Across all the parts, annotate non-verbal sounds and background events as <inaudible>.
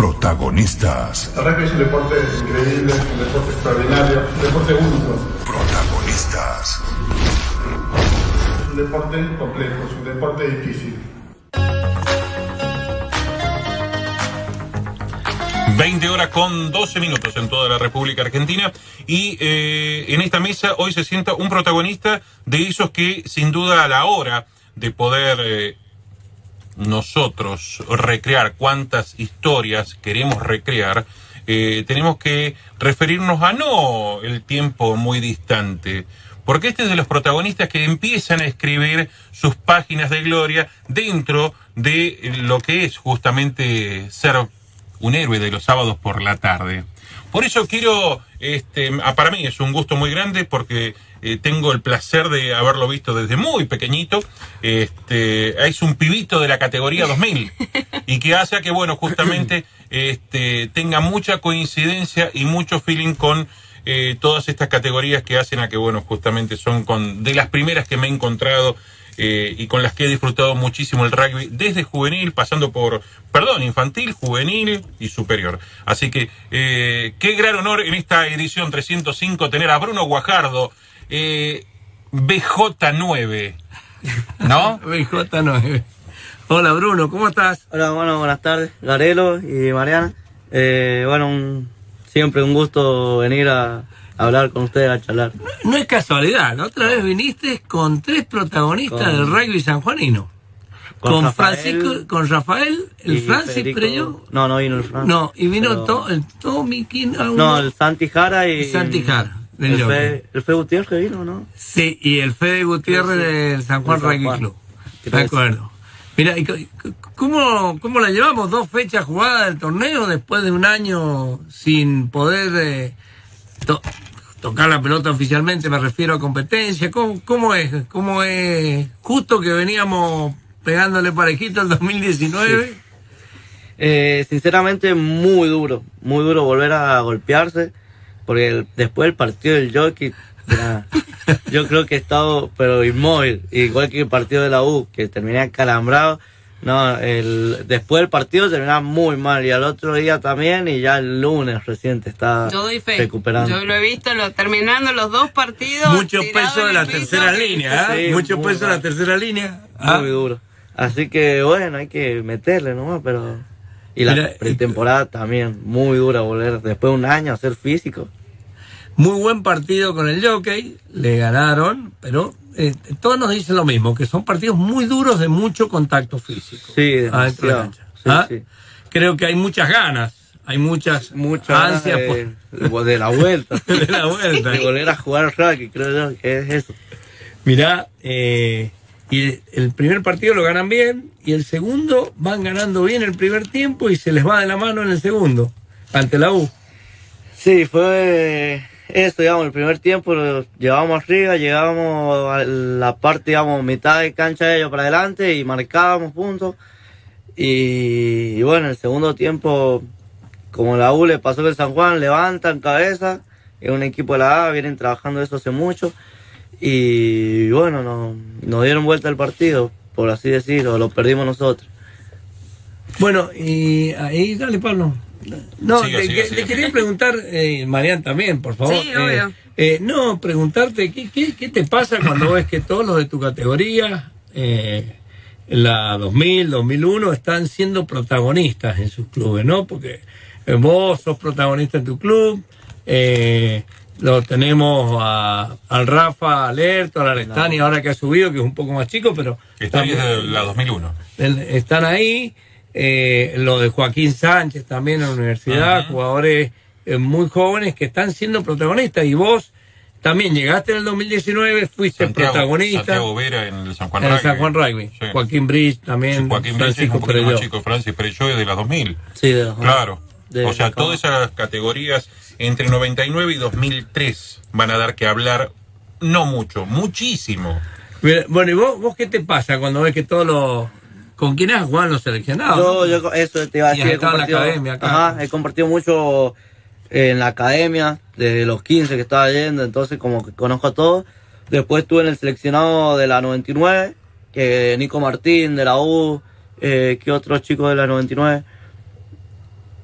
Protagonistas. La rugby es un deporte increíble, un deporte extraordinario, un deporte único. Protagonistas. Es un deporte complejo, es un deporte difícil. 20 horas con 12 minutos en toda la República Argentina y eh, en esta mesa hoy se sienta un protagonista de esos que sin duda a la hora de poder eh, nosotros recrear cuántas historias queremos recrear, eh, tenemos que referirnos a no el tiempo muy distante, porque este es de los protagonistas que empiezan a escribir sus páginas de gloria dentro de lo que es justamente ser un héroe de los sábados por la tarde. Por eso quiero, este, para mí es un gusto muy grande porque eh, tengo el placer de haberlo visto desde muy pequeñito. Este, es un pibito de la categoría 2000 y que hace que, bueno, justamente este, tenga mucha coincidencia y mucho feeling con eh, todas estas categorías que hacen a que, bueno, justamente son con, de las primeras que me he encontrado eh, y con las que he disfrutado muchísimo el rugby, desde juvenil, pasando por, perdón, infantil, juvenil y superior. Así que eh, qué gran honor en esta edición 305 tener a Bruno Guajardo, eh, BJ9, ¿no? <laughs> BJ9. Hola Bruno, ¿cómo estás? Hola, bueno, buenas tardes, Garelo y Mariana. Eh, bueno, un- siempre un gusto venir a, a hablar con ustedes, a charlar. No es casualidad, la otra vez viniste con tres protagonistas Con- del rugby sanjuanino. Con Con, Rafael Francisco, con Rafael, el y Francis Federico- Preyo. No, no vino el Francis. No, y vino pero- to- el Tommy King. ah, No, el Santi Jara y... El Santi Jara, del El. Fe, el Fe Gutiérrez que vino, ¿no? Sí, y el Fede Gutiérrez Sí, sí. del San Juan Rugby. Club. ¿Qué De acuerdo. Mira, ¿y c- c- ¿cómo, ¿cómo la llevamos? Dos fechas jugadas del torneo después de un año sin poder eh, to- tocar la pelota oficialmente, me refiero a competencia. ¿Cómo, cómo es? ¿Cómo es? Justo que veníamos pegándole parejito al 2019. Eh, sinceramente, muy duro. Muy duro volver a golpearse. Porque el- después del partido del Jockey, <laughs> yo creo que he estado, pero inmóvil. Igual que el partido de la U, que terminé acalambrado. No, el, después del partido terminaba muy mal. Y al otro día también. Y ya el lunes reciente estaba Yo doy fe. recuperando. Yo lo he visto lo, terminando los dos partidos. Mucho tirado peso en de la piso, tercera y- línea, ¿eh? Sí, Mucho peso de la tercera línea. Ah, Muy duro. Así que bueno, hay que meterle nomás, pero... Y la Mira, pretemporada también, muy dura volver después de un año a ser físico. Muy buen partido con el Jockey, le ganaron, pero eh, todos nos dicen lo mismo, que son partidos muy duros de mucho contacto físico. Sí, adentro de la cancha. Sí, ¿Ah? sí. Creo que hay muchas ganas, hay muchas, Mucha ansias de, de la vuelta. por <laughs> de la vuelta. de volver a jugar rugby, creo yo, que es eso. Mirá, eh, y el primer partido lo ganan bien, y el segundo van ganando bien el primer tiempo y se les va de la mano en el segundo, ante la U. Sí, fue eso, digamos, el primer tiempo lo llevábamos arriba, llegábamos a la parte, digamos, mitad de cancha de ellos para adelante y marcábamos puntos. Y, y bueno, el segundo tiempo, como la U le pasó el San Juan levantan cabeza, es un equipo de la A, vienen trabajando eso hace mucho. Y bueno, no- nos dieron vuelta el partido, por así decirlo, lo perdimos nosotros. Bueno, y ahí, dale, Pablo. No, Siga, te, siga, siga. quería preguntar, eh, Marian también, por favor. Sí, Eh, obvio. eh, no, preguntarte, ¿qué, qué, qué te pasa cuando ves que todos los de tu categoría, eh, en la 2000, 2001, están siendo protagonistas en sus clubes, ¿no? Porque eh, vos sos protagonista en tu club, eh, lo tenemos a- al Rafa Alerto, al Arestani, ahora que ha subido, que es un poco más chico, pero... Está también- desde la 2001. el- están ahí. Eh, lo de Joaquín Sánchez también en la universidad, jugadores eh, muy jóvenes que están siendo protagonistas. Y vos también llegaste en el 2019, fuiste Santiago, protagonista Santiago Vera en el San Juan en el. San Juan Rugby. Sí. Joaquín Bridge también, Sí, Joaquín es Francisco un poquito más Perelló. chico, Francis Perelló es de las 2000. Sí, de los- Claro. de- o sea, todas esas categorías entre 99 y 2003 van a dar que hablar, no mucho, muchísimo. Mira, Bueno, ¿y vos, vos qué te pasa cuando ves que todos los... ¿Con quién has jugado los seleccionados? Yo, yo, eso te iba a decir. He en la academia acá. ajá, he compartido mucho en la academia, desde los 15 que estaba yendo, entonces como que conozco a todos. Después estuve en el seleccionado de la 99, que Nico Martín de la U, eh, que otros chicos de la 99,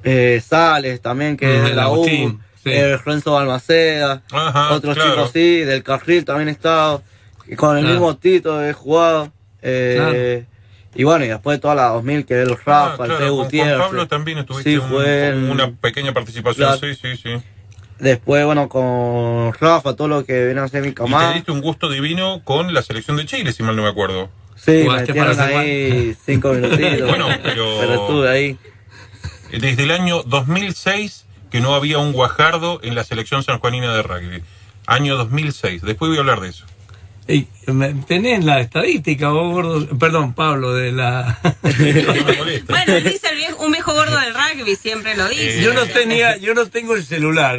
eh, Sales también, que Mm, es de la U, Agustín, sí. eh, Renzo Balmaceda, Ajá, otros claro. chicos sí, del Carril también he estado, con el Claro. mismo Tito he jugado. eh, Y bueno, y después toda la 2000, que es el Ah, Rafa, el claro, Fede con Gutiérrez. Juan Pablo también estuviste Sí, un- fue con en- una pequeña participación, Claro. sí, sí, sí. Después, bueno, con Rafa, todo lo que viene a ser mi Y te camada. diste un gusto divino con la selección de Chile, si mal no me acuerdo. Sí, me Jugaste para metieron San ahí cinco minutitos. <laughs> Bueno, pero- <laughs> pero estuve ahí. Desde el año 2006 que no había un guajardo en la selección sanjuanina de rugby. Año 2006. Después voy a hablar de eso. Ey, tenés la estadística, vos, gordo. Perdón, Pablo, de la. <laughs> Bueno, dice el viejo, un viejo gordo del rugby, siempre lo dice. Eh, yo no tenía, yo no tengo el celular.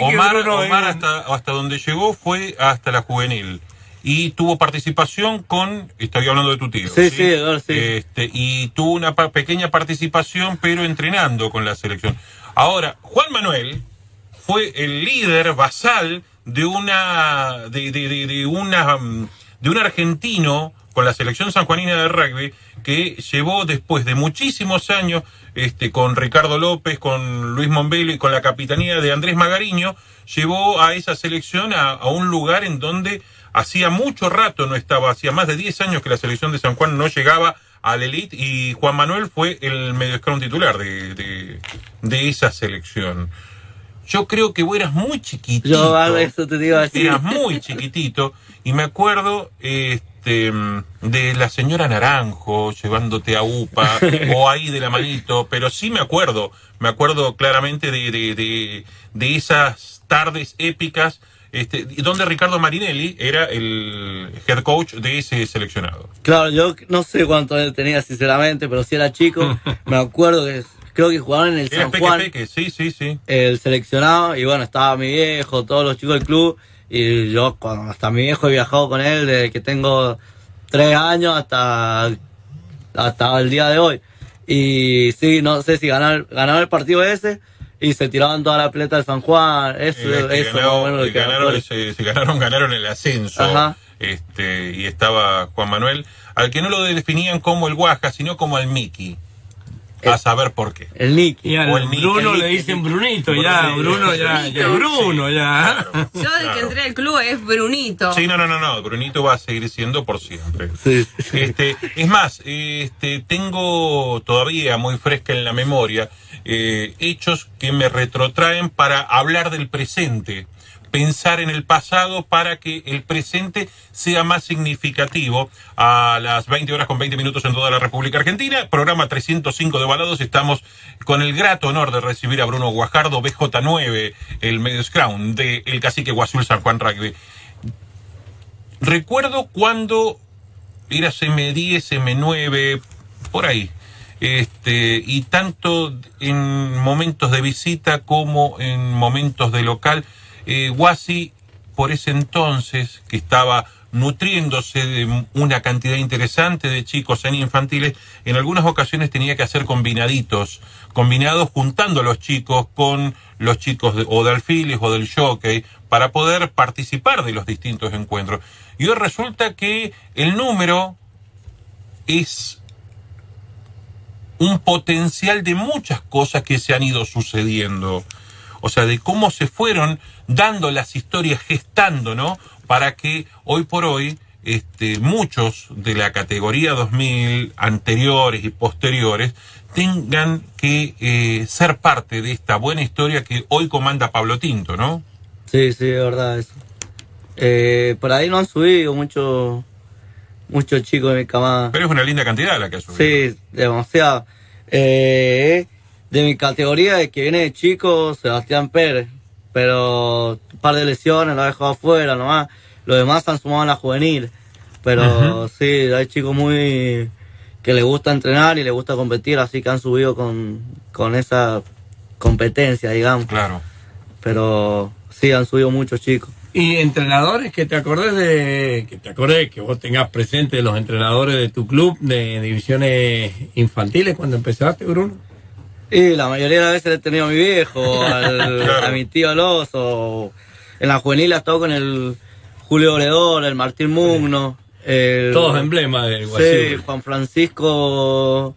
Omar, Omar hasta, hasta donde llegó fue hasta la juvenil. Y tuvo participación con, estoy hablando de tu tío. Sí, sí, Edgar, sí. Este, y tuvo una pa- pequeña participación, pero entrenando con la selección. Ahora, Juan Manuel fue el líder basal de una, de, de, una, mm, de un argentino con la selección sanjuanina de rugby que llevó después de muchísimos años este, con Ricardo López, con Luis Mombelo y con la capitanía de Andrés Magariño, llevó a esa selección a, a un lugar en donde hacía mucho rato no estaba, hacía más de 10 años que la selección de San Juan no llegaba al elite y Juan Manuel fue el medio titular de, de, de esa selección. Yo creo que vos eras muy chiquitito. Yo eso te iba a decir. Eras muy chiquitito y me acuerdo este de la señora Naranjo llevándote a UPA o ahí de la manito, pero sí me acuerdo, me acuerdo claramente de, de, de, de esas tardes épicas este, donde Ricardo Marinelli era el head coach de ese seleccionado. Claro, yo no sé cuánto él tenía sinceramente, pero si era chico, <laughs> me acuerdo que creo que jugaban en el Era San Peque Juan, Peque, sí, sí, sí. el seleccionado, y bueno, estaba mi viejo, todos los chicos del club, y yo cuando hasta mi viejo he viajado con él desde que tengo tres años hasta, hasta el día de hoy. Y sí, no sé si ganaron, ganaron el partido ese y se tiraban toda la pelota de San Juan, eso, que eso más o ganó- menos que ganaron, se, se ganaron, ganaron el ascenso. Ajá. Este, y estaba Juan Manuel, al que no lo definían como el Guaja, sino como el Mickey. A saber por qué. El Nicky. Y al O el Bruno el le dicen Brunito, Bruno, ya, Bruno, ya, ya, sí, Bruno, ya. claro, Yo desde claro. que entré al club es Brunito. Sí, no, no, no, no, Brunito va a seguir siendo por siempre. Sí. Este, es más, este, tengo todavía muy fresca en la memoria eh, hechos que me retrotraen para hablar del presente, pensar en el pasado para que el presente sea más significativo. A las 20 horas con 20 minutos en toda la República Argentina, programa 305 de Balados, estamos con el grato honor de recibir a Bruno Guajardo, BJ9, el medio scrum de El Cacique Guazul San Juan Rugby. Recuerdo cuando era M10, M9, por ahí. Este, y tanto en momentos de visita como en momentos de local, eh, Guasi, por ese entonces, que estaba nutriéndose de una cantidad interesante de chicos en infantiles, en algunas ocasiones tenía que hacer combinaditos, combinados juntando a los chicos con los chicos de, o de alfiles o del jockey para poder participar de los distintos encuentros. Y hoy resulta que el número es un potencial de muchas cosas que se han ido sucediendo. O sea, de cómo se fueron dando las historias, gestando, ¿no? Para que hoy por hoy este, muchos de la categoría 2000 anteriores y posteriores tengan que eh, ser parte de esta buena historia que hoy comanda Pablo Tinto, ¿no? Sí, sí, es verdad eso. Eh, por ahí no han subido muchos muchos chicos de mi camada. Pero es una linda cantidad la que ha subido. Sí, demasiado. Eh, de mi categoría, de que viene de chico, Sebastián Pérez. Pero un par de lesiones lo ha dejado afuera nomás. Los demás han sumado en la juvenil. Pero sí, hay chicos muy que les gusta entrenar y les gusta competir, así que han subido con, con esa competencia, digamos. Claro. Pero sí, han subido muchos chicos. Y entrenadores que te acordes de, que te acordes, que vos tengas presente los entrenadores de tu club de divisiones infantiles cuando empezaste, Bruno. Y la mayoría de las veces le he tenido a mi viejo, al- Claro. <laughs> a mi tío Alonso. En la juvenil ha estado con el Julio Obredor, el Martín Mugno. El, Todos emblemas del Sí, Guasiul. Juan Francisco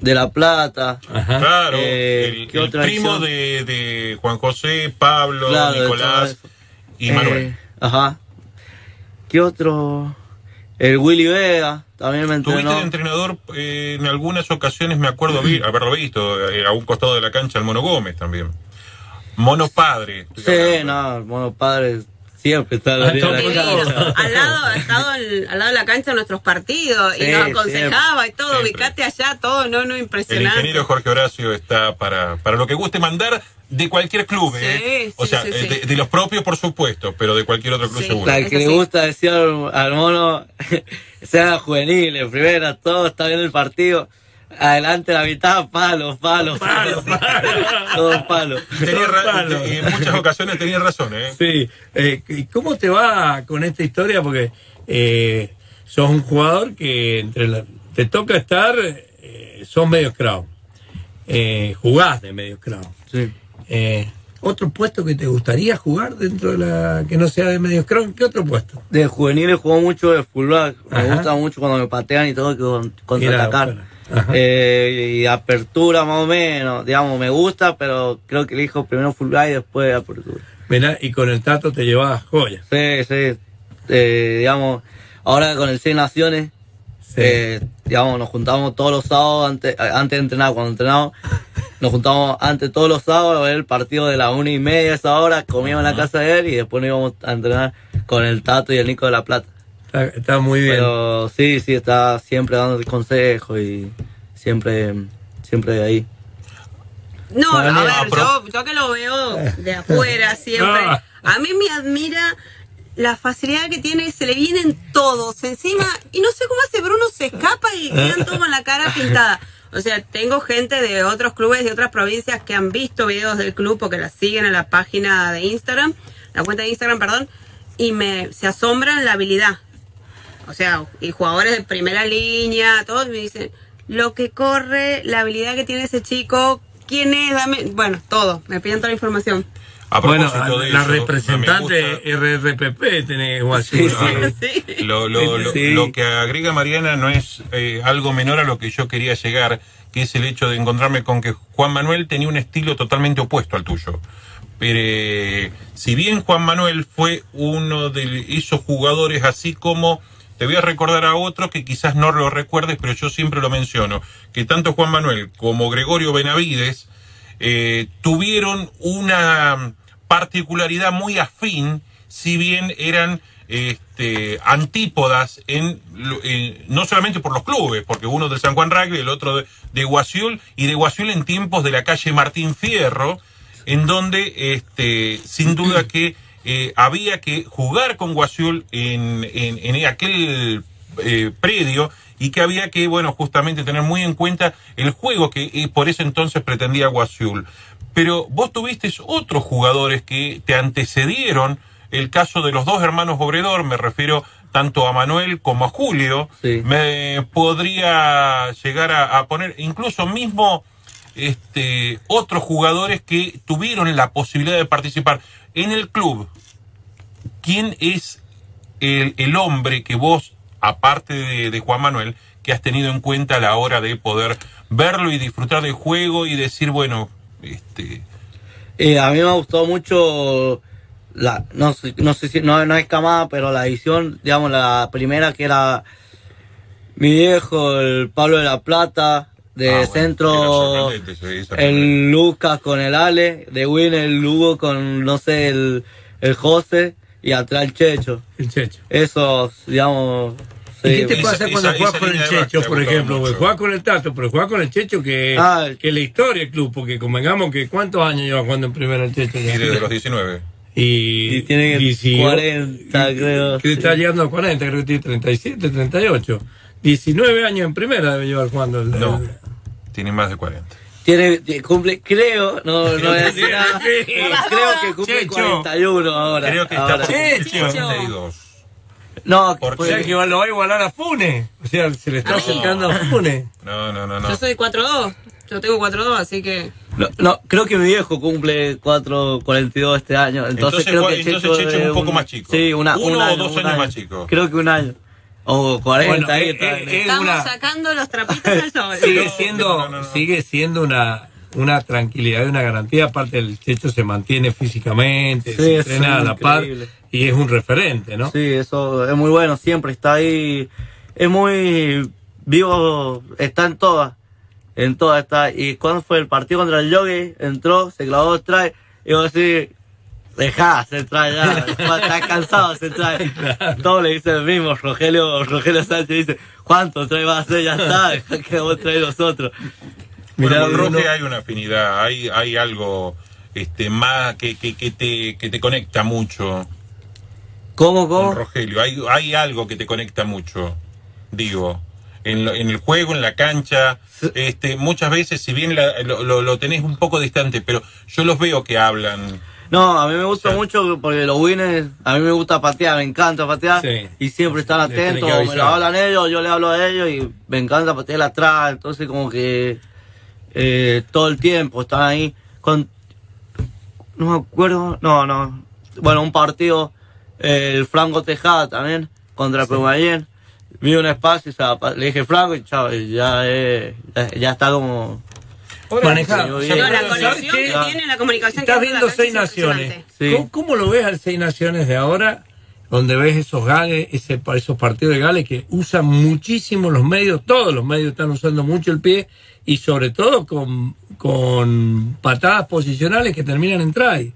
de la Plata. Ajá. Claro, Eh, el, ¿qué el otra primo de, de Juan José, Pablo, Claro, de todo Nicolás y Eh, Manuel. ajá. ¿Qué otro? El Willy Vega también me Tuviste entrenó. de entrenador eh, en algunas ocasiones, me acuerdo vi- <clears throat> haberlo visto, eh, a un costado de la cancha, el Mono Gómez también. Mono Padre. Sí, hablando. no, el mono padre siempre está al lado de al ha estado al, al lado de la cancha en nuestros partidos y nos aconsejaba y todo, ubicate allá, todo, no, no, El impresionante. ingeniero Jorge Horacio está para, para lo que guste mandar de cualquier club, Sí, ¿eh? o sea, sí, eh, sí. De, de los propios, por supuesto, pero de cualquier otro club Sí. seguro. La que le gusta decir al, al mono, <laughs> sea juvenil, en primera, todo está bien el partido. Adelante la mitad, palos, <laughs> palos, palos, todos palos. Tenía ra- Palo. en muchas ocasiones tenía razón, ¿eh? Sí. Eh, ¿y ¿Cómo te va con esta historia? Porque eh, sos un jugador que entre la- te toca estar, eh, sos medio crown. Eh, jugás de medio crown. Sí. Eh, ¿Otro puesto que te gustaría jugar dentro de la que no sea de medio crown? ¿Qué otro puesto? De juveniles jugó mucho de fullback. Me gusta mucho cuando me patean y todo que con- contraatacar. Eh, y apertura más o menos, digamos, me gusta, pero creo que elijo primero fullback y después apertura. Mirá, y con el Tato te llevas joyas. Sí, sí. Eh, digamos, ahora con el Seis Naciones, Sí. eh, digamos, nos juntamos todos los sábados antes, antes de entrenar, cuando entrenamos, nos juntamos antes todos los sábados a ver el partido de la una y media a esa hora, comíamos en la casa de él y después nos íbamos a entrenar con el Tato y el Nico de la Plata. Está, está muy bien. Pero sí, sí, está siempre dando consejos y siempre, siempre ahí. No, a ver, yo, yo que lo veo de afuera <laughs> siempre, a mí me admira la facilidad que tiene, se le vienen todos encima y no sé cómo hace, Bruno se escapa y quedan todos con la cara pintada. O sea, tengo gente de otros clubes, de otras provincias que han visto videos del club porque la siguen en la página de Instagram, la cuenta de Instagram, perdón, y me se asombran la habilidad. O sea, y jugadores de primera línea, todos me dicen, lo que corre, la habilidad que tiene ese chico, quién es, dame, bueno, todo, me piden toda la información. A bueno, propósito de la eso, representante RRPP tenés Guasiul. Sí, sí. Sí. Lo, lo- lo- Sí. lo que agrega Mariana no es eh, algo menor a lo que yo quería llegar, que es el hecho de encontrarme con que Juan Manuel tenía un estilo totalmente opuesto al tuyo. Pero eh, si bien Juan Manuel fue uno de esos jugadores así como te voy a recordar a otro que quizás no lo recuerdes, pero yo siempre lo menciono, que tanto Juan Manuel como Gregorio Benavides eh, tuvieron una particularidad muy afín, si bien eran este, antípodas en, no solamente por los clubes, porque uno de San Juan Rugby, el otro de, de Guasiul, y de Guasiul en tiempos de la calle Martín Fierro, en donde este, sin duda <clears throat> que eh, había que jugar con Guasiul en, en, en aquel eh, predio y que había que, bueno, justamente tener muy en cuenta el juego que eh, por ese entonces pretendía Guasiul. Pero vos tuviste otros jugadores que te antecedieron, el caso de los dos hermanos Obredor, me refiero tanto a Manuel como a Julio, Sí. me podría llegar a, a poner incluso mismo este otros jugadores que tuvieron la posibilidad de participar en el club. ¿Quién es el, hombre que vos, aparte de, Juan Manuel, que has tenido en cuenta a la hora de poder verlo y disfrutar del juego y decir, bueno, este, Eh, a mí me gustó mucho la no no sé si no, no es camada pero la edición digamos la primera que era mi viejo el Pablo de la Plata de Ah, centro el Lucas con el Ale de Win el Lugo con no sé el el José y atrás el Checho El Checho. eso digamos ¿Y sí, qué te pasa esa- cuando esa juegas con el Checho, por ejemplo? mucho. Juegas con el Tato, pero juegas con el Checho que, Ah, que la historia del club, porque convengamos que ¿cuántos años lleva jugando en primera el Checho? y desde los 19. Y, Y tiene y si- 40, creo, Que sí. está llegando a 40, creo que tiene 37, 38. 19 años en primera debe llevar jugando el. No, el- tiene más de 40. tiene cumple creo no no <laughs> voy a decir nada Sí. creo que cumple Checho. 41 ahora Creo que está ahora. Checho. cumplir 42. No, Porque- O sea pues, que lo va a igualar a Funes. O sea, se le está acercando a Funes. No, no, no, no. Yo soy 4-2. Yo tengo 4-2, así que. no, no, creo que mi viejo cumple 4.42 este año. Entonces, Entonces, creo ¿cuál- que entonces Checho es un poco más chico. Sí, una, Uno un o año, dos un años año. más chico. Creo que un año. O 40 Bueno, ahí eh, está. eh, eh, Estamos una- sacando los trapitos <laughs> al sol. Sigue siendo, no, no, no. sigue siendo una, una tranquilidad y una garantía. Aparte, el Checho se mantiene físicamente, Sí, se entrena a la par y es un referente, ¿no? Sí, eso es muy bueno, siempre está ahí. Es muy vivo, está en todas. En todas está. Y cuando fue el partido contra el Yogi, entró, se clavó trae. Y vos decís, dejá, se trae ya. Está cansado, se trae. <laughs> Todo le dice el mismo. Rogelio, Rogelio Sánchez dice, ¿cuánto trae va a hacer? Ya está, dejá que vos trae nosotros. Bueno, Mirá, con Bruno. hay una afinidad, hay, hay algo este más que, que, que te, que te conecta mucho ¿Cómo, con cómo? Rogelio. Hay, hay algo que te conecta mucho, digo. En, lo- en el juego, en la cancha, este, muchas veces, si bien la- lo, lo- lo tenés un poco distante, pero yo los veo que hablan. No, a mí me gusta Sí. mucho porque los winners, a mí me gusta patear, me encanta patear Sí. y siempre están atentos, me lo hablan ellos, yo le hablo a ellos y me encanta patear atrás, entonces como que eh, todo el tiempo están ahí con... No me acuerdo, no, no, bueno, un partido, eh, el Franco Tejada también, contra Peguayén, vi un espacio y se le dije Franco y chao, ya, eh, ya, ya está como... Sea, No, la ¿sabes conexión que tiene, la comunicación que Estás la viendo seis es naciones. impresionante. Sí. ¿Cómo, cómo lo ves al seis naciones de ahora? Donde ves esos gales, ese, esos partidos de gales que usan muchísimo los medios, todos los medios están usando mucho el pie y sobre todo con, con patadas posicionales que terminan en try.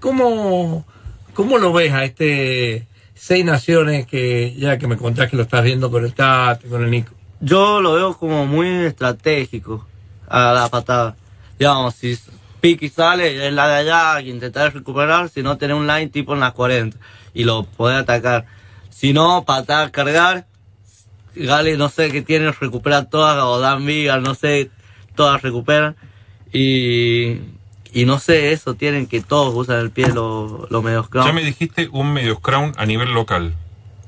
¿Cómo, ¿Cómo lo ves a este seis naciones que ya que me contás que lo estás viendo con el Tate, con el Nico? Yo lo veo como muy estratégico a la patada. Digamos, si Piki sale, es la de allá, que intentar recuperar, si no, tener un line tipo en las 40 y lo poder atacar. Si no, patada, cargar, Gale, no sé qué tiene, recupera todas, o Dan Vigas, no sé, todas recuperan. Y, y no sé, eso tienen que todos usan el pie los, los medios Ya me dijiste un medios crown a nivel local.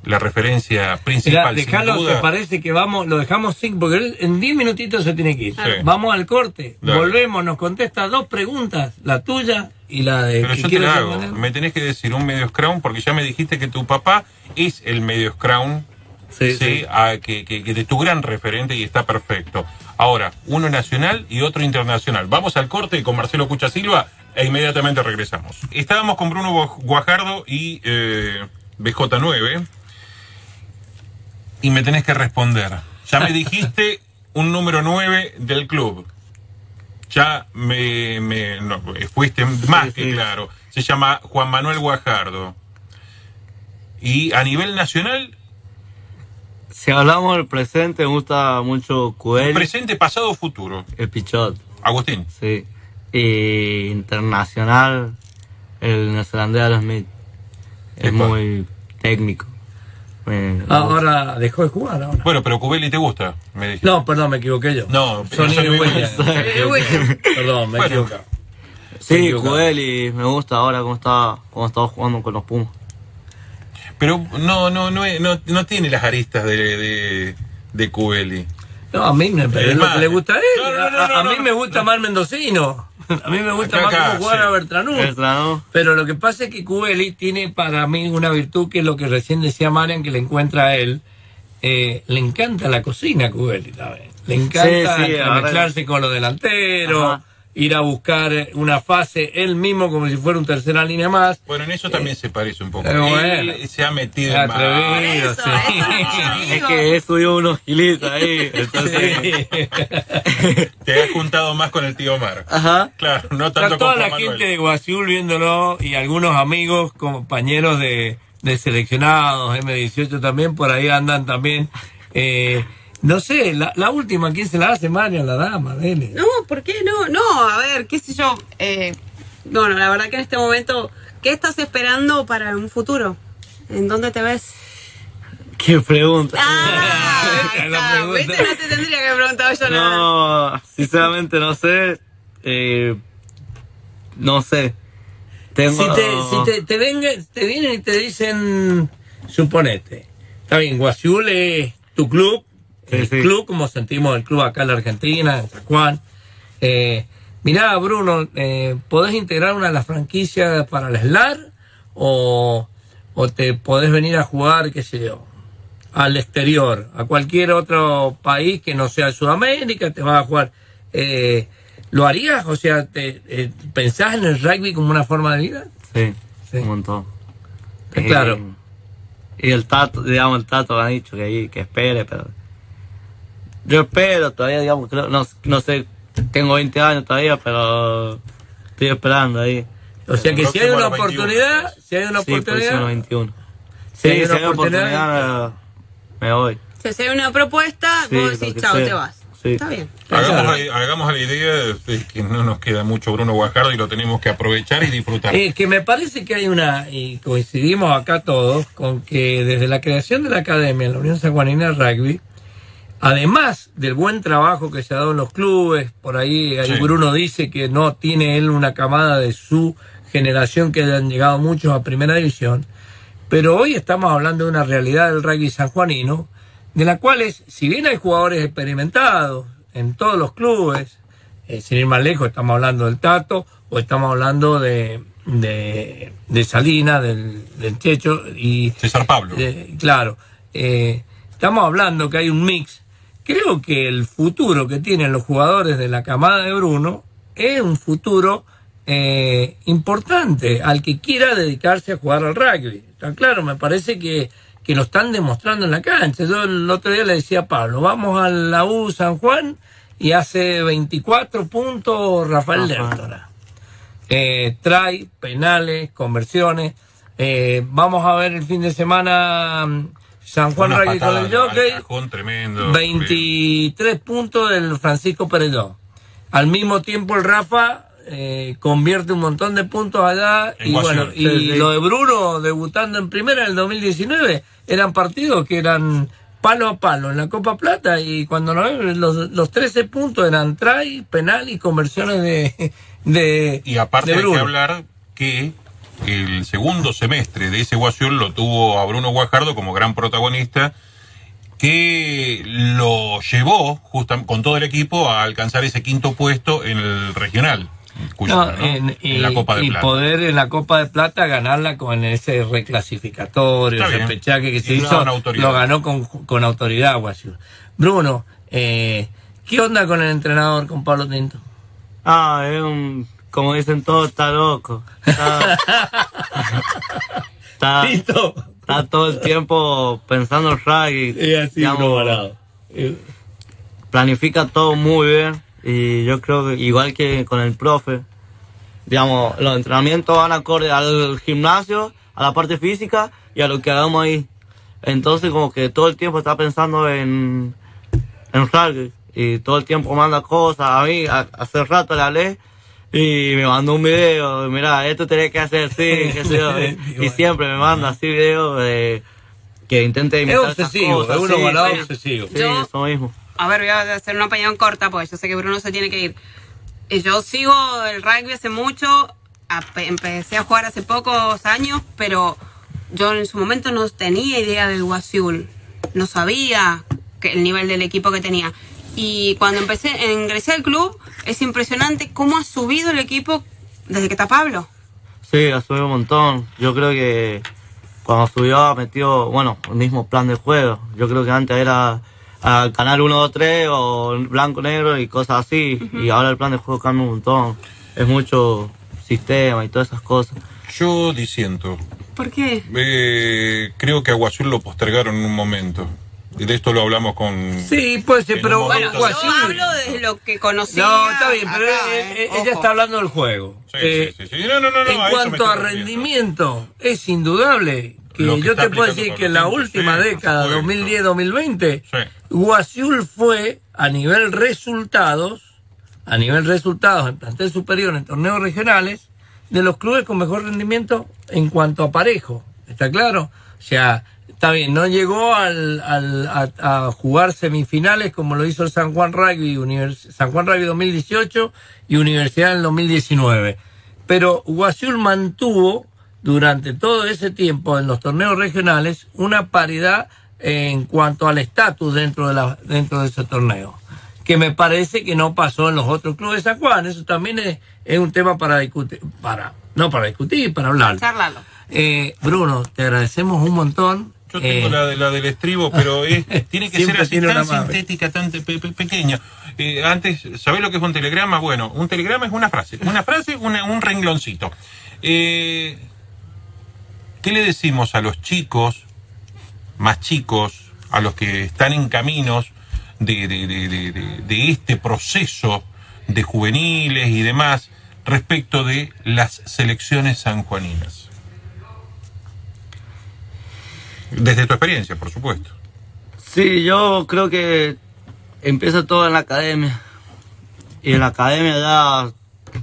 La referencia Mirá, principal, sin dejalo, duda. ¿te parece que vamos, lo dejamos sin, porque él en 10 minutitos se tiene que ir. Sí. Vamos al corte, Dale. volvemos, nos contesta dos preguntas, la tuya y la de Pero yo te la hago. Me tenés que decir un medios crown porque ya me dijiste que tu papá es el medios crown. Sí, Sí, a- que, que, que de tu gran referente y está perfecto. Ahora, uno nacional y otro internacional. Vamos al corte con Marcelo Cucha Silva e inmediatamente regresamos. Estábamos con Bruno Guaj- Guajardo y eh, BJ9 y me tenés que responder. Ya me <laughs> dijiste un número 9 del club. Ya me, me- no, fuiste más que claro. Se llama Juan Manuel Guajardo. Y a nivel nacional, Si hablamos del presente, me gusta mucho Cuel, presente, pasado, futuro. el Pichot. Agustín. Sí. Y internacional, el neozelandés Alan Smith. Es muy técnico. Me- Ah, ahora dejó de jugar ahora. Bueno, pero Cubeli te gusta, me dijiste. No, perdón, me equivoqué yo. No. Williams. Perdón, me Bueno. equivoqué. sí, y me gusta ahora cómo está, cómo está jugando con los Pumas. Pero no, no, no, no, no tiene las aristas de, de, de Cubeli. No, a mí me pero Es más, que le gusta a él. no, no, no, a, a no, mí no. me gusta más mendocino. A mí me gusta Acá, más cómo jugar sí. a Bertranú. Pero lo que pasa es que Cubeli tiene para mí una virtud que es lo que recién decía Marian que le encuentra a él. Eh, le encanta la cocina a Cubeli también. Le encanta Sí, mezclarse con los delanteros, Ajá. Ir a buscar una fase él mismo como si fuera un tercera línea más. Bueno, en eso también se parece un poco. Eh, bueno. Él se ha metido en más. Atrevido, Eso, sí. eso. Es que he subido unos kilitos ahí. <laughs> Entonces, <laughs> Te has juntado más con el tío Omar. Ajá. Claro, no Está tanto toda con la gente de Guasiul viéndolo y algunos amigos, compañeros de, de seleccionados, M18 también, por ahí andan también. Eh, no sé, la, la última, ¿quién se la hace? Mario, la dama, dele. No, ¿por qué no? No, a ver, qué sé yo. Eh, bueno, la verdad que en este momento, ¿qué estás esperando para un futuro? ¿En dónde te ves? Qué pregunta. Ah, <laughs> Esa ahí es la está. pregunta. ¿Viste? No te tendría que haber preguntado yo nada. No, sinceramente no sé. Eh, no sé. Tengo. Si, te, si te, te, venga- te vienen y te dicen, suponete, Está bien, Guasiul es tu club, el sí. club como sentimos el club acá en la Argentina, en San Juan. Eh, mirá, Bruno, eh, ¿podés integrar una de las franquicias para el SLAR o, o te podés venir a jugar, qué sé yo, al exterior, a cualquier otro país que no sea Sudamérica, te vas a jugar? Eh, ¿Lo harías? O sea, te, eh, ¿pensás en el rugby como una forma de vida? Sí, Sí. un montón. Eh, claro. Y el tato, digamos, el tato me ha dicho que, que espere, pero. Yo espero todavía, digamos, creo- no, no sé, tengo 20 años todavía, pero estoy esperando ahí. O sea que si hay una los 21, oportunidad, si hay una Sí, próximo oportunidad, 21. Si Sí, hay si una hay una oportunidad, me, voy. Si hace una propuesta, Sí, vos decís, chao, sea. te vas. Sí. Está bien. Hagamos, la, hagamos la idea de que no nos queda mucho Bruno Guajardo y lo tenemos que aprovechar y disfrutar. Eh, que me parece que hay una, y coincidimos acá todos, con que desde la creación de la academia en la Unión Sanjuanina de Rugby, además del buen trabajo que se ha dado en los clubes, por ahí, ahí Sí. Bruno dice que no tiene él una camada de su generación que han llegado muchos a primera división, pero hoy estamos hablando de una realidad del rugby sanjuanino, de la cual es, si bien hay jugadores experimentados en todos los clubes, eh, sin ir más lejos, estamos hablando del Tato o estamos hablando de, de, de Salina, del, del Checho y César Pablo. eh, claro, eh, estamos hablando que hay un mix. Creo que el futuro que tienen los jugadores de la camada de Bruno es un futuro eh, importante al que quiera dedicarse a jugar al rugby. Está claro, me parece que, que lo están demostrando en la cancha. Yo el otro día le decía a Pablo, vamos a la U San Juan y hace 24 puntos Rafael. Lertora eh, trae penales, conversiones. Eh, vamos a ver el fin de semana mm, San Juan Rugby con el jockey. cajón tremendo. 23 puntos del Francisco Perelló. Al mismo tiempo el Rafa eh, convierte un montón de puntos allá En y bueno, y Sí, sí. lo de Bruno debutando en primera en el 2019 eran partidos que eran palo a palo en la Copa Plata y cuando lo ven, los, los 13 puntos eran try, penal y conversiones de, de Y aparte de hay que hablar que el segundo semestre de ese Guasiol lo tuvo a Bruno Guajardo como gran protagonista, que lo llevó justam- con todo el equipo a alcanzar ese quinto puesto en el regional. Cuyo, No, ¿no? en, y, la Copa de y Plata. poder en la Copa de Plata ganarla con ese reclasificatorio, Está ese bien. repechaje que se Y hizo, lo ganó con, con autoridad Guasiul. Bruno, eh, ¿qué onda con el entrenador, con Pablo Tinto? Ah, es un. Como dicen todos, está loco. Está, <laughs> está, todo el tiempo pensando en rugby. Es así, digamos, planifica todo muy bien y yo creo que igual que con el profe, digamos, los entrenamientos van acorde al gimnasio, a la parte física y a lo que hagamos ahí. Entonces como que todo el tiempo está pensando en, en rugby y todo el tiempo manda cosas. A mí a- hace rato le hablé y me mandó un video, mira, esto tenés que hacer así, <laughs> qué sé yo, y, y siempre me manda así videos de que intente Es imitar esas obsesivo, cosas, es uno sí, varado sí. obsesivo. Sí, Yo- eso mismo. A ver, voy a hacer una opinión corta porque yo sé que Bruno se tiene que ir. Eh, Yo sigo el rugby hace mucho, empecé a jugar hace pocos años, pero yo en su momento no tenía idea del Guasiul, no sabía que el nivel del equipo que tenía. Y cuando empecé, ingresé al club, es impresionante cómo ha subido el equipo desde que está Pablo. Sí, ha subido un montón. Yo creo que cuando subió ha metido, bueno, el mismo plan de juego. Yo creo que antes era al canal 1, 2, 3 o blanco, negro y cosas así. Y ahora el plan de juego cambia un montón. Es mucho sistema y todas esas cosas. Yo disiento. ¿Por qué? Eh, creo que a Guasiul lo postergaron en un momento. De esto lo hablamos con... Sí, puede ser, En pero Bueno, momento- yo hablo de lo que conocía. No, está bien, pero acá, eh, ella está hablando del juego. Sí, Eh, sí, sí, sí. No, no, no, en a cuanto a rendimiento, es indudable que yo te puedo decir que en la última década, supuesto. 2010-2020, Sí. Guasiul fue a nivel resultados, a nivel resultados en plantel superior en torneos regionales, de los clubes con mejor rendimiento en cuanto a parejo. ¿Está claro? O sea, está bien, no llegó al, al- a, a jugar semifinales como lo hizo el San Juan Rugby, Univers- San Juan Rugby 2018 y Universidad en el 2019. Pero Guasiul mantuvo durante todo ese tiempo en los torneos regionales una paridad en cuanto al estatus dentro de la dentro de ese torneo que me parece que no pasó en los otros clubes de San Juan eso también es, es un tema para discutir para no para discutir para hablar Charlalo. Eh, Bruno te agradecemos un montón Yo tengo Eh, la, de, la del estribo, pero <laughs> es- tiene que ser así tan sintética, tan pe- pe- pequeña. Eh, antes, ¿sabés lo que es un telegrama? Bueno, un telegrama es una frase. Una frase, una- un rengloncito. Eh, ¿Qué le decimos a los chicos, más chicos, a los que están en caminos de- de- de este proceso de juveniles y demás respecto de las selecciones sanjuaninas? Desde tu experiencia, por supuesto. Sí, yo creo que empieza todo en la academia. Y en la academia ya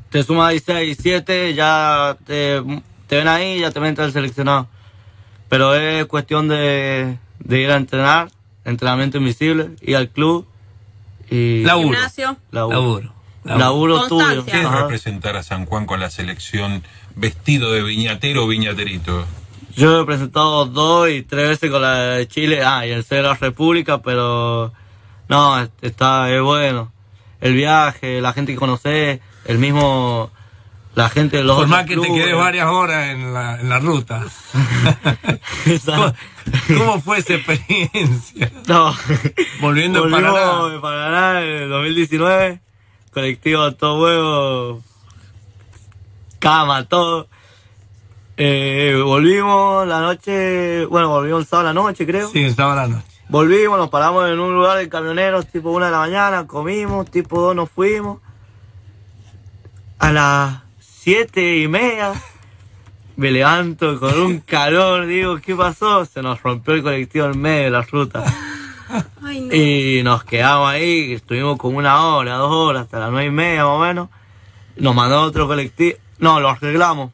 te sumas 16, 17, ya te, te ven ahí, ya te meten al seleccionado. Pero es cuestión de, de ir a entrenar, entrenamiento invisible, ir al club y Laburo. Gimnasio. laburo. laburo, laburo. Laburo tuyo. Constancia. ¿Qué es Ajá. representar a San Juan con la selección vestido de viñatero o viñaterito? Yo he presentado dos y tres veces con la de Chile, ah, y el de la República, pero no, es- está, es bueno. El viaje, la gente que conoce, el mismo, la gente de los por más que te quedes varias horas en la, en la ruta <laughs> ¿Cómo, cómo fue esa experiencia? <laughs> no. Volviendo a Paraná. de Paraná en el 2019, colectivo todo huevo, cama, todo. Eh, volvimos la noche, bueno, volvimos el sábado a la noche, creo. Sí, estaba la noche. Volvimos, nos paramos en un lugar de camioneros, tipo una de la mañana, comimos, tipo dos nos fuimos. A las siete y media me levanto con un calor, digo, ¿qué pasó? Se nos rompió el colectivo en medio de la ruta. <laughs> Ay, no. Y nos quedamos ahí, estuvimos como una hora, dos horas, hasta las nueve y media más o menos. Nos mandó otro colectivo, no, lo arreglamos.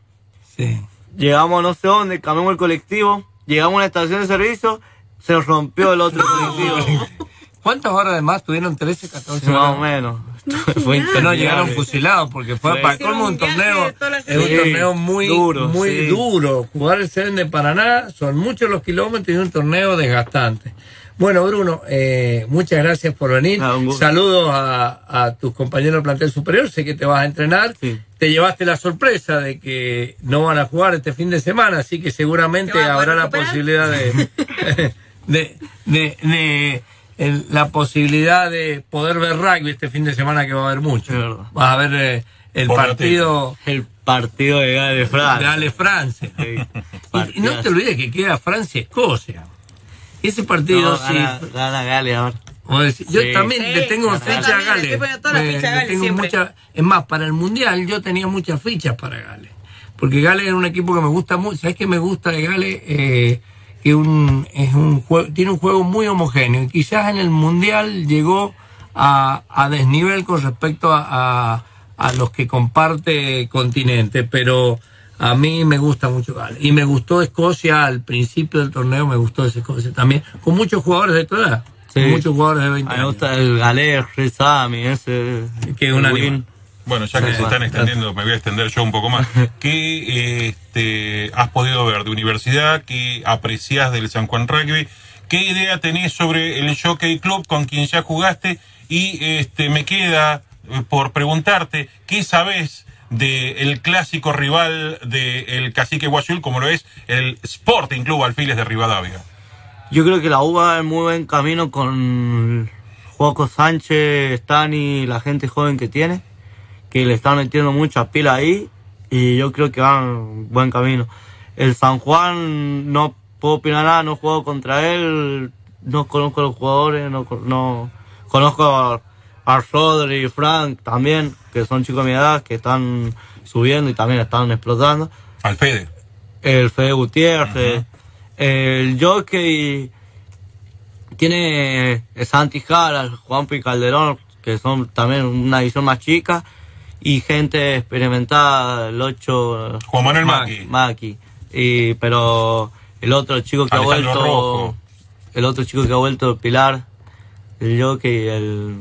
Sí. Llegamos no sé dónde, cambiamos el colectivo, llegamos a una estación de servicio, se rompió el otro colectivo. <laughs> ¿Cuántas horas de más tuvieron? 13, 14 Sí, más o horas. menos. No, Fue llegaron fusilados porque fue Sí. para colmo un torneo es un torneo muy duro, muy sí. duro jugar el Seven de Paraná son muchos los kilómetros y un torneo desgastante bueno Bruno eh, muchas gracias por venir Ah, saludos a, a tus compañeros del plantel superior sé que te vas a entrenar Sí. te llevaste la sorpresa de que no van a jugar este fin de semana así que seguramente ¿Te vas a poder habrá la posibilidad de <laughs> <laughs> de, de, de- el- la posibilidad de poder ver rugby este fin de semana que va a haber mucho. Vas a ver eh, el Por partido El partido de Gales de Francia. Ale Francia. Sí, Y, y no te olvides que queda Francia-Escocia. Ese partido, No, sí. gana, gana Gales ahora. yo Sí. también Sí, le tengo yo ficha a Gales. Me- tengo mucha- es más, para el Mundial yo tenía muchas fichas para Gales. Porque Gales es un equipo que me gusta mucho. ¿Sabes qué me gusta de Gales? Eh, que un, es un juego, tiene un juego muy homogéneo. Y quizás en el Mundial llegó a, a desnivel con respecto a, a, a los que comparte continente. Pero a mí me gusta mucho Gales. Y me gustó Escocia al principio del torneo, me gustó ese Escocia también. Con muchos jugadores de tu edad. Sí. Con muchos jugadores de 20 A mí me años. gusta el Galés, Rizami, ese. Que es un animal. Bueno, ya que Sí, se están extendiendo, me voy a extender yo un poco más. <laughs> ¿Qué este, has podido ver de universidad? ¿Qué apreciás del San Juan Rugby? ¿Qué idea tenés sobre el Jockey Club con quien ya jugaste? Y este, me queda eh, por preguntarte, ¿qué sabés del clásico rival del Cacique Guayul, como lo es el Sporting Club Alfiles de Rivadavia? Yo creo que la U va en muy buen camino con Juaco Sánchez, Stani, la gente joven que tiene, que le están metiendo mucha pila ahí y yo creo que van en buen camino. El San Juan no puedo opinar nada, no he jugado contra él, no conozco a los jugadores, no, no conozco a, a Rodri y Frank también, que son chicos de mi edad, que están subiendo y también están explotando Alfede. el Fede Gutiérrez, el Jockey tiene Santi Jara, Juan Pi Calderón, que son también una división más chica, y gente experimentada, el 8 Juan Manuel Ma- Maki. Maki. Y, pero el otro chico que Alejandro ha vuelto, Rojo. el otro chico que ha vuelto, Pilar, el Jockey, el...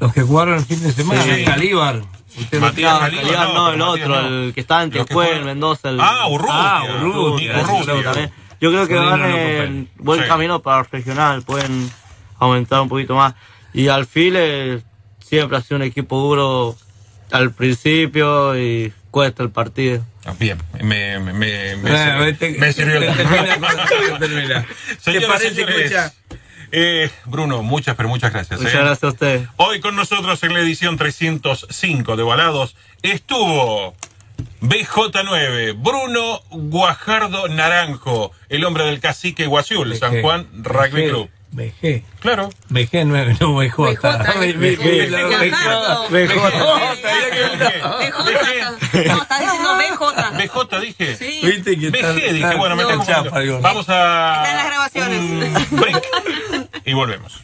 Los que jugaron el fin de semana, Sí. el Calíbar. Usted Matías No, Calíbar, Calíbar no, pero el Matías otro, no. el que está que Tepuel, juegan- Mendoza, el... Ah, Urrutia. Ah, Urrutia, Urrutia. yo creo que van no en buen Sí. camino para el regional, pueden aumentar un poquito más. Y Alfile siempre ha sido un equipo duro al principio y cuesta el partido. Ah, Bien, me, me, me, me Ah, sirvió- me sirvió el termina, termina. ¿Te <laughs> parece, escucha? Eh, Bruno, muchas, pero muchas gracias. Muchas eh. gracias a ustedes. Hoy con nosotros en la edición 305 de Balados estuvo BJ9, Bruno Guajardo Naranjo, el hombre del cacique Guasiul, San. Juan Rugby BG. Club. BG. Claro. BG 9, no BJ. BJ. <laughs> BJ. BJ. No, estás diciendo BJ. BJ dije. Sí. Viste que está- BG dije, está- bueno, me está tengo chapa. Vamos a Está en las grabaciones. break y volvemos.